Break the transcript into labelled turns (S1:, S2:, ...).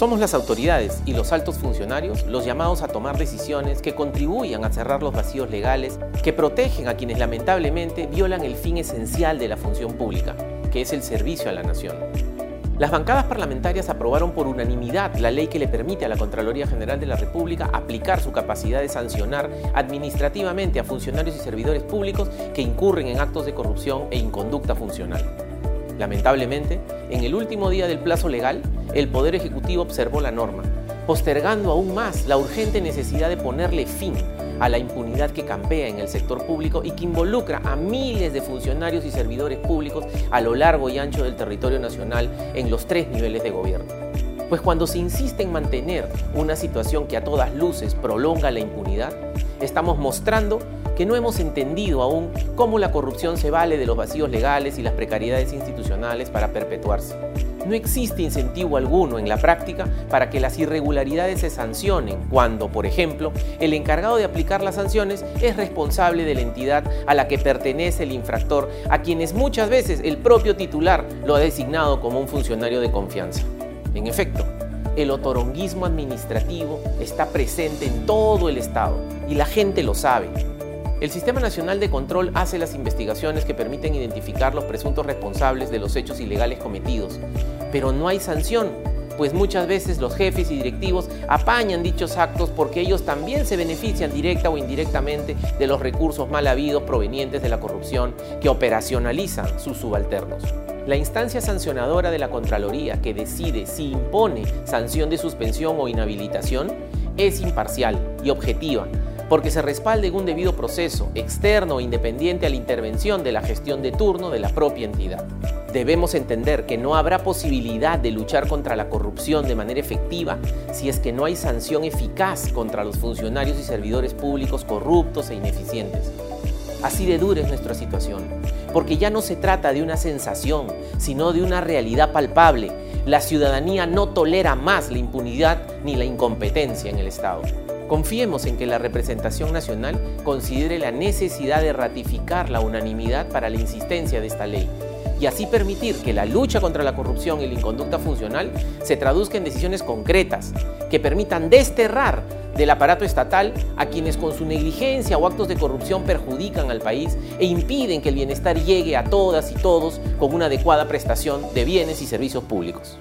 S1: Somos las autoridades y los altos funcionarios los llamados a tomar decisiones que contribuyan a cerrar los vacíos legales, que protegen a quienes lamentablemente violan el fin esencial de la función pública, que es el servicio a la nación. Las bancadas parlamentarias aprobaron por unanimidad la ley que le permite a la Contraloría General de la República aplicar su capacidad de sancionar administrativamente a funcionarios y servidores públicos que incurren en actos de corrupción e inconducta funcional. Lamentablemente, en el último día del plazo legal, el Poder Ejecutivo observó la norma, postergando aún más la urgente necesidad de ponerle fin a la impunidad que campea en el sector público y que involucra a miles de funcionarios y servidores públicos a lo largo y ancho del territorio nacional en los tres niveles de gobierno. Pues cuando se insiste en mantener una situación que a todas luces prolonga la impunidad, estamos mostrando que no hemos entendido aún cómo la corrupción se vale de los vacíos legales y las precariedades institucionales para perpetuarse. No existe incentivo alguno en la práctica para que las irregularidades se sancionen cuando, por ejemplo, el encargado de aplicar las sanciones es responsable de la entidad a la que pertenece el infractor, a quienes muchas veces el propio titular lo ha designado como un funcionario de confianza. En efecto, el otoronguismo administrativo está presente en todo el Estado y la gente lo sabe. El Sistema Nacional de Control hace las investigaciones que permiten identificar los presuntos responsables de los hechos ilegales cometidos, pero no hay sanción, pues muchas veces los jefes y directivos apañan dichos actos porque ellos también se benefician directa o indirectamente de los recursos mal habidos provenientes de la corrupción que operacionalizan sus subalternos. La instancia sancionadora de la Contraloría que decide si impone sanción de suspensión o inhabilitación es imparcial y objetiva porque se respalde en un debido proceso externo e independiente a la intervención de la gestión de turno de la propia entidad. Debemos entender que no habrá posibilidad de luchar contra la corrupción de manera efectiva si es que no hay sanción eficaz contra los funcionarios y servidores públicos corruptos e ineficientes. Así de dura es nuestra situación, porque ya no se trata de una sensación, sino de una realidad palpable. La ciudadanía no tolera más la impunidad ni la incompetencia en el Estado. Confiemos en que la representación nacional considere la necesidad de ratificar la unanimidad para la insistencia de esta ley y así permitir que la lucha contra la corrupción y la inconducta funcional se traduzca en decisiones concretas que permitan desterrar del aparato estatal a quienes con su negligencia o actos de corrupción perjudican al país e impiden que el bienestar llegue a todas y todos con una adecuada prestación de bienes y servicios públicos.